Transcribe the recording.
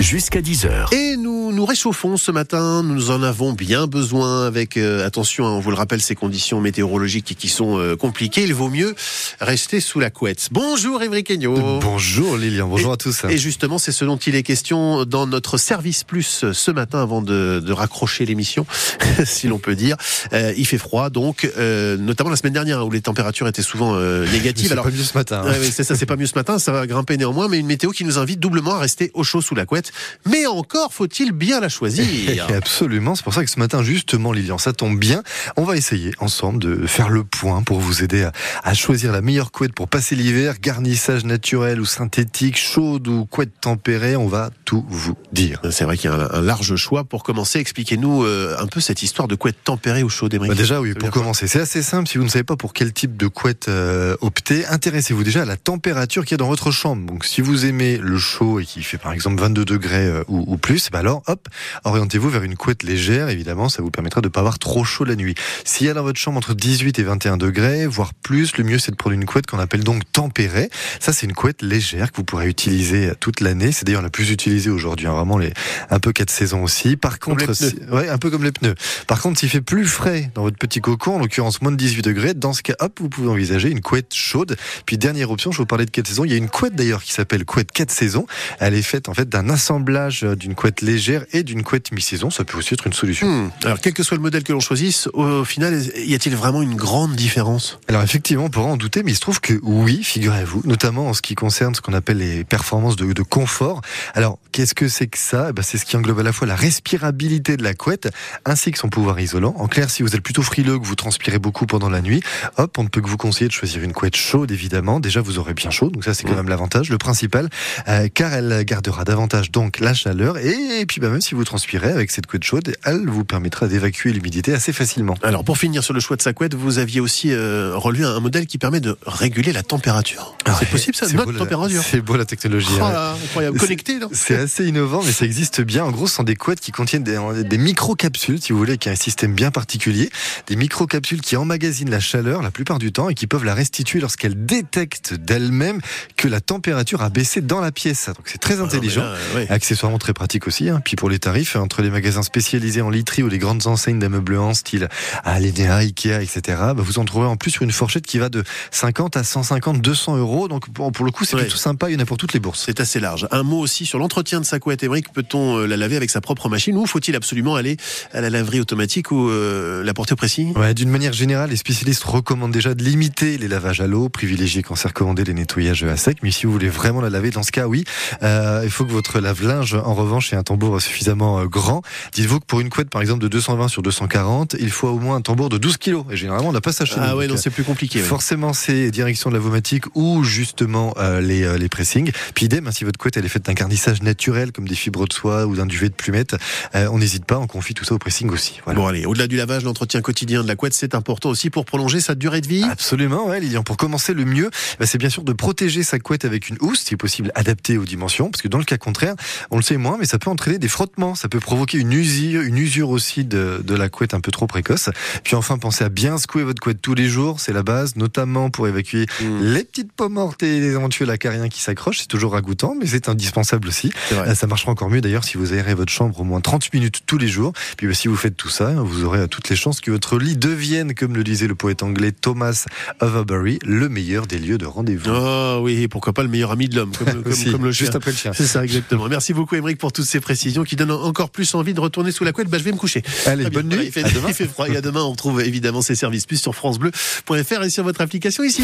jusqu'à 10h. Et nous nous réchauffons ce matin, nous en avons bien besoin avec, euh, attention, hein, on vous le rappelle, ces conditions météorologiques qui sont euh, compliquées, il vaut mieux rester sous la couette. Bonjour Émeric Bonjour Lilian, bonjour et, à tous. Et justement, c'est ce dont il est question dans notre service plus ce matin avant de, de raccrocher l'émission, si l'on peut dire. Euh, il fait froid, donc, euh, notamment la semaine dernière où les températures étaient souvent euh, négatives. C'est pas mieux ce matin. Hein. c'est ça, c'est pas mieux ce matin, ça va grimper néanmoins, mais une météo qui nous invite doublement à rester au chaud sous la couette. Mais encore faut-il bien la choisir. Absolument, c'est pour ça que ce matin, justement, Lilian, ça tombe bien. On va essayer ensemble de faire le point pour vous aider à, choisir la meilleure couette pour passer l'hiver, garnissage naturel ou synthétique, chaude ou couette tempérée. On va tout vous dire. C'est vrai qu'il y a un, un, large choix. Pour commencer, expliquez-nous euh, un peu cette histoire de couette tempérée ou chaude. Bah déjà, oui, pour commencer, c'est assez simple. Si vous ne savez pas pour quel type de couette euh, opter, intéressez-vous déjà à la température qu'il y a dans votre chambre. Donc, si vous aimez le chaud et qui fait par exemple 22 degrés euh, ou, ou, plus, bah alors, hop, orientez-vous vers une couette légère. Évidemment, ça vous permettra de ne pas avoir trop chaud la nuit. S'il y a dans votre chambre entre 18 et 21 degrés, voire plus, le mieux c'est de prendre une couette qu'on appelle donc tempérée. Ça, c'est une couette légère que vous pourrez utiliser toute l'année. C'est d'ailleurs la plus utilisée aujourd'hui, hein, vraiment les un peu quatre saisons aussi. Par contre, si, ouais, un peu comme les pneus. Par contre, s'il fait plus frais dans votre petit cocon, en l'occurrence moins de 18 degrés, dans ce cas, hop, vous pouvez envisager une couette chaude. Puis dernière option, je vous parlais de quatre saisons. Il y a une couette d'ailleurs qui s'appelle couette quatre saisons. Elle est faite en fait d'un assemblage d'une couette légère et d'une couette mi-saison. Ça peut aussi être une solution. Hmm. Alors, quel que soit le modèle que l'on choisisse, au final, y a-t-il vraiment une grande différence? Alors effectivement, on pourra en douter, mais il se trouve que oui, figurez-vous, notamment en ce qui concerne ce qu'on appelle les performances de, de confort. Alors, qu'est-ce que c'est que ça? Eh ben, C'est ce qui englobe à la fois la respirabilité de la couette ainsi que son pouvoir isolant. En clair, si vous êtes plutôt frileux, que vous transpirez beaucoup pendant la nuit, hop, on ne peut que vous conseiller de choisir une couette chaude, évidemment. Déjà, vous aurez bien chaud, donc ça c'est quand même l'avantage, le principal, euh, car elle gardera davantage donc la chaleur et, et puis bah, même si vous transpirez avec cette couette chaude, elle vous permettra d'évacuer l'humidité assez facilement. Alors pour finir sur le choix de sa couette, vous aviez aussi euh, relevé un modèle qui permet de réguler la température. Ah c'est possible ça, notre température. C'est beau la technologie. Oh, là, incroyable, connecté. C'est assez innovant, mais ça existe bien. En gros, ce sont des couettes qui contiennent des, des micro-capsules, si vous voulez, qui a un système bien particulier. Des micro-capsules qui emmagasinent la chaleur la plupart du temps et qui peuvent la restituer lorsqu'elles détectent d'elles-mêmes que la température a baissé dans la pièce. Donc c'est très intelligent, ah, là, ouais. accessoirement très pratique aussi. Hein. Puis pour les tarifs, entre les magasins spécialisés en literie ou les grandes enseignes d'ameublement style Alénéa, Ikea, etc., bah vous en trouverez en plus sur une fourchette qui va de 50 à 150, 200 euros. Donc pour, pour le coup, c'est Ouais. plutôt sympa. Il y en a pour toutes les bourses. C'est assez large. Un mot aussi sur l'entretien de sa couette ébrique. Peut-on euh, la laver avec sa propre machine ou faut-il absolument aller à la laverie automatique ou euh, la porter au pressing Ouais, d'une manière générale, les spécialistes recommandent déjà de limiter les lavages à l'eau, privilégier quand c'est recommandé les nettoyages à sec. Mais si vous voulez vraiment la laver, dans ce cas, oui, euh, il faut que votre lave-linge, en revanche, ait un tambour suffisamment grand. Dites-vous que pour une couette, par exemple, de 220 sur 240, il faut au moins un tambour de 12 kilos. Et généralement, on n'a pas ça chez. Ah ouais, Donc, non, c'est plus compliqué. ouais. Forcément, c'est direction de lavomatique ou justement euh, les, les pressings. Puis idem, hein, si votre couette elle est faite d'un garnissage naturel comme des fibres de soie ou d'un duvet de plumettes, euh, on n'hésite pas, on confie tout ça au pressing aussi. Voilà. Bon allez, au-delà du lavage, l'entretien quotidien de la couette, c'est important aussi pour prolonger sa durée de vie. Absolument, ouais, Lilian. Pour commencer, le mieux, bah, c'est bien sûr de protéger sa couette avec une housse, si possible adaptée aux dimensions, parce que dans le cas contraire, on le sait moins, mais ça peut entraîner des frottements, ça peut provoquer une usure, une usure aussi de, de la couette un peu trop précoce. Puis enfin, pensez à bien secouer votre couette tous les jours, c'est la base, notamment pour évacuer Mm. les petites peaux mortes et les éventuels acariens qui s'accrochent. C'est toujours ragoûtant, mais c'est indispensable aussi. Ça marchera encore mieux d'ailleurs si vous aérez votre chambre au moins 30 minutes tous les jours. Puis bah, si vous faites tout ça, vous aurez euh, toutes les chances que votre lit devienne, comme le disait le poète anglais Thomas Overbury, le meilleur des lieux de rendez-vous. Oh oui, pourquoi pas le meilleur ami de l'homme, comme, comme- Aussi, comme le juste chien. après le chien. C'est ça, exactement. Merci beaucoup, Émeric, pour toutes ces précisions qui donnent encore plus envie de retourner sous la couette. Bah, je vais me coucher. Allez, bonne nuit. il, fait, À demain. il fait froid. Et à demain, on retrouve évidemment ces services plus sur FranceBleu.fr et sur votre application ici.